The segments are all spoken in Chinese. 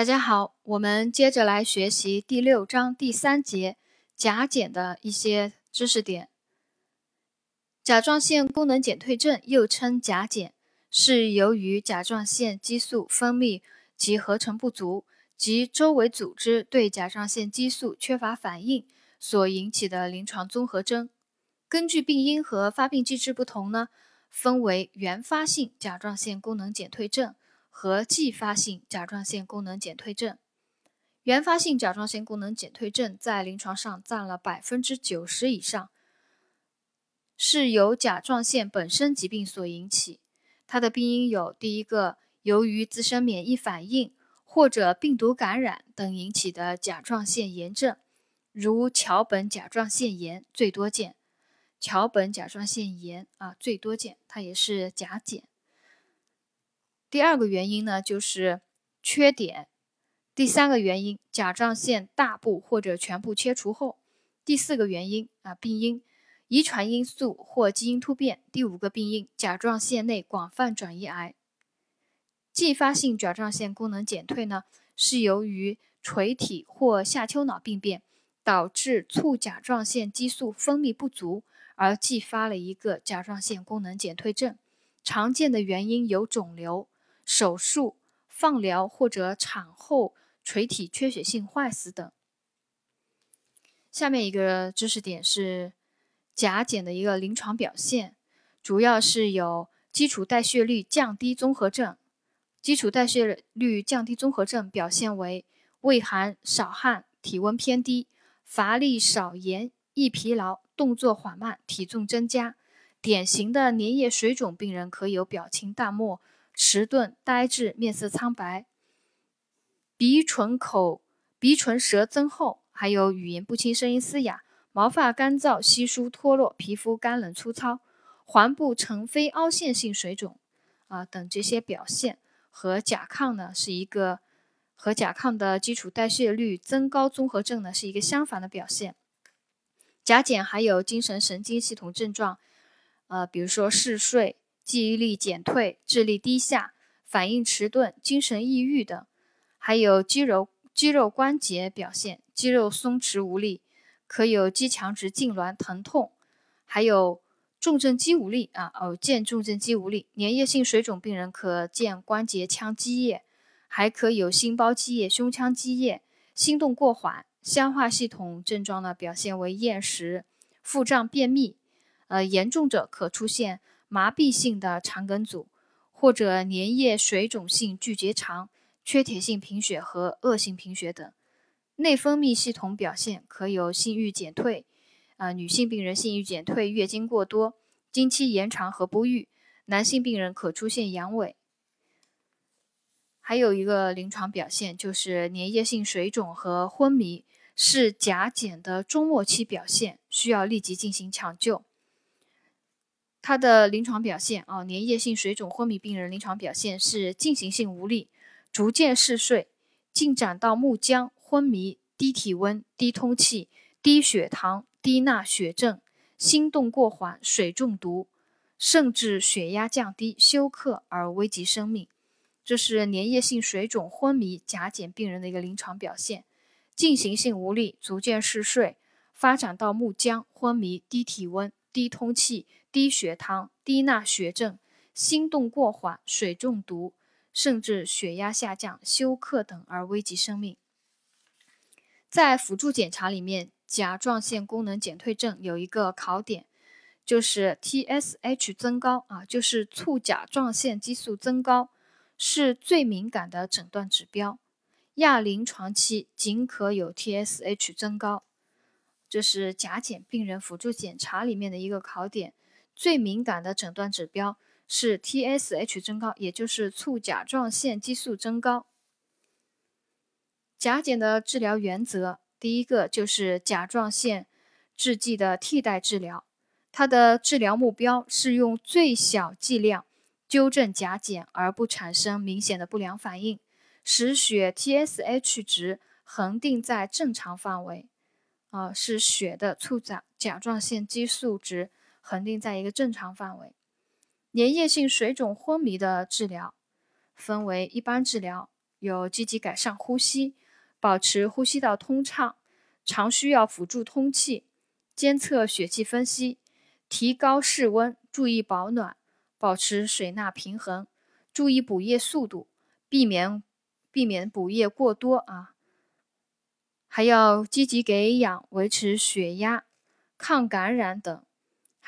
大家好，我们接着来学习第六章第三节甲减的一些知识点。甲状腺功能减退症又称甲减，是由于甲状腺激素分泌及合成不足，及周围组织对甲状腺激素缺乏反应所引起的临床综合征。根据病因和发病机制不同呢，分为原发性甲状腺功能减退症。和继发性甲状腺功能减退症，原发性甲状腺功能减退症在临床上占了百分之九十以上，是由甲状腺本身疾病所引起。它的病因有：第一个，由于自身免疫反应或者病毒感染等引起的甲状腺炎症，如桥本甲状腺炎最多见。桥本甲状腺炎啊最多见，它也是甲减。第二个原因呢，就是缺碘。第三个原因，甲状腺大部或者全部切除后。第四个原因啊，病因，遗传因素或基因突变。第五个病因，甲状腺内广泛转移癌。继发性甲状腺功能减退呢，是由于垂体或下丘脑病变导致促甲状腺激素分泌不足，而继发了一个甲状腺功能减退症。常见的原因有肿瘤。手术、放疗或者产后垂体缺血性坏死等。下面一个知识点是甲减的一个临床表现，主要是有基础代谢率降低综合症。基础代谢率降低综合症表现为畏寒、少汗、体温偏低、乏力、少盐、易疲劳、动作缓慢、体重增加。典型的粘液水肿病人可有表情淡漠。迟钝、呆滞、面色苍白、鼻唇口、鼻唇舌增厚，还有语言不清、声音嘶哑、毛发干燥、稀疏脱落、皮肤干冷粗糙、环部呈非凹陷性水肿啊等这些表现，和甲亢呢是一个和甲亢的基础代谢率增高综合症呢是一个相反的表现。甲减还有精神神经系统症状，呃，比如说嗜睡。记忆力减退、智力低下、反应迟钝、精神抑郁等，还有肌肉肌肉关节表现，肌肉松弛无力，可有肌强直痉挛、疼痛，还有重症肌无力啊，偶见重症肌无力。粘液性水肿病人可见关节腔积液，还可有心包积液、胸腔积液，心动过缓。消化系统症状呢，表现为厌食、腹胀、便秘，呃，严重者可出现。麻痹性的肠梗阻，或者粘液水肿性巨结肠、缺铁性贫血和恶性贫血等。内分泌系统表现可有性欲减退，啊，女性病人性欲减退、月经过多、经期延长和不育；男性病人可出现阳痿。还有一个临床表现就是粘液性水肿和昏迷，是甲减的中末期表现，需要立即进行抢救。它的临床表现啊，粘液性水肿昏迷病人临床表现是进行性无力、逐渐嗜睡、进展到木僵、昏迷、低体温、低通气、低血糖、低钠血症、心动过缓、水中毒，甚至血压降低、休克而危及生命。这是粘液性水肿昏迷甲减病人的一个临床表现：进行性无力、逐渐嗜睡、发展到木僵、昏迷、低体温、低通气。低血糖、低钠血症、心动过缓、水中毒，甚至血压下降、休克等而危及生命。在辅助检查里面，甲状腺功能减退症有一个考点，就是 TSH 增高啊，就是促甲状腺激素增高，是最敏感的诊断指标。亚临床期仅可有 TSH 增高，这是甲减病人辅助检查里面的一个考点。最敏感的诊断指标是 TSH 增高，也就是促甲状腺激素增高。甲减的治疗原则，第一个就是甲状腺制剂的替代治疗，它的治疗目标是用最小剂量纠正甲减，而不产生明显的不良反应，使血 TSH 值恒定在正常范围。啊，是血的促甲甲状腺激素值。恒定在一个正常范围。粘液性水肿昏迷的治疗分为一般治疗、有积极改善呼吸，保持呼吸道通畅，常需要辅助通气，监测血气分析，提高室温，注意保暖，保持水钠平衡，注意补液速度，避免避免补液过多啊。还要积极给氧，维持血压，抗感染等。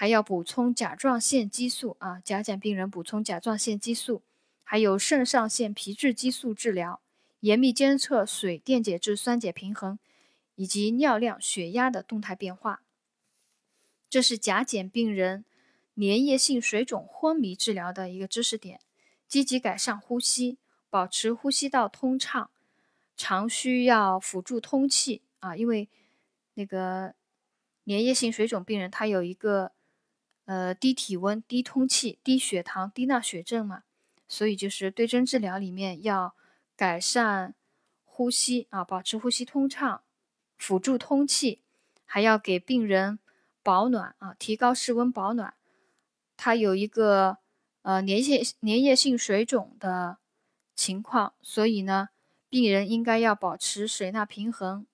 还要补充甲状腺激素啊，甲减病人补充甲状腺激素，还有肾上腺皮质激素治疗，严密监测水电解质酸碱平衡以及尿量、血压的动态变化。这是甲减病人粘液性水肿昏迷治疗的一个知识点。积极改善呼吸，保持呼吸道通畅，常需要辅助通气啊，因为那个粘液性水肿病人他有一个。呃，低体温、低通气、低血糖、低钠血症嘛，所以就是对症治疗里面要改善呼吸啊，保持呼吸通畅，辅助通气，还要给病人保暖啊，提高室温保暖。他有一个呃粘液粘液性水肿的情况，所以呢，病人应该要保持水钠平衡，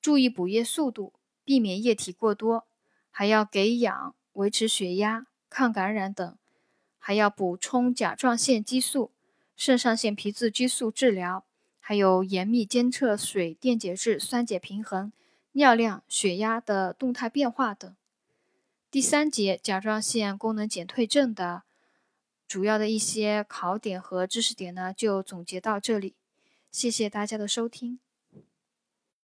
注意补液速度，避免液体过多，还要给氧。维持血压、抗感染等，还要补充甲状腺激素、肾上腺皮质激素治疗，还有严密监测水电解质酸碱平衡、尿量、血压的动态变化等。第三节甲状腺功能减退症的主要的一些考点和知识点呢，就总结到这里。谢谢大家的收听。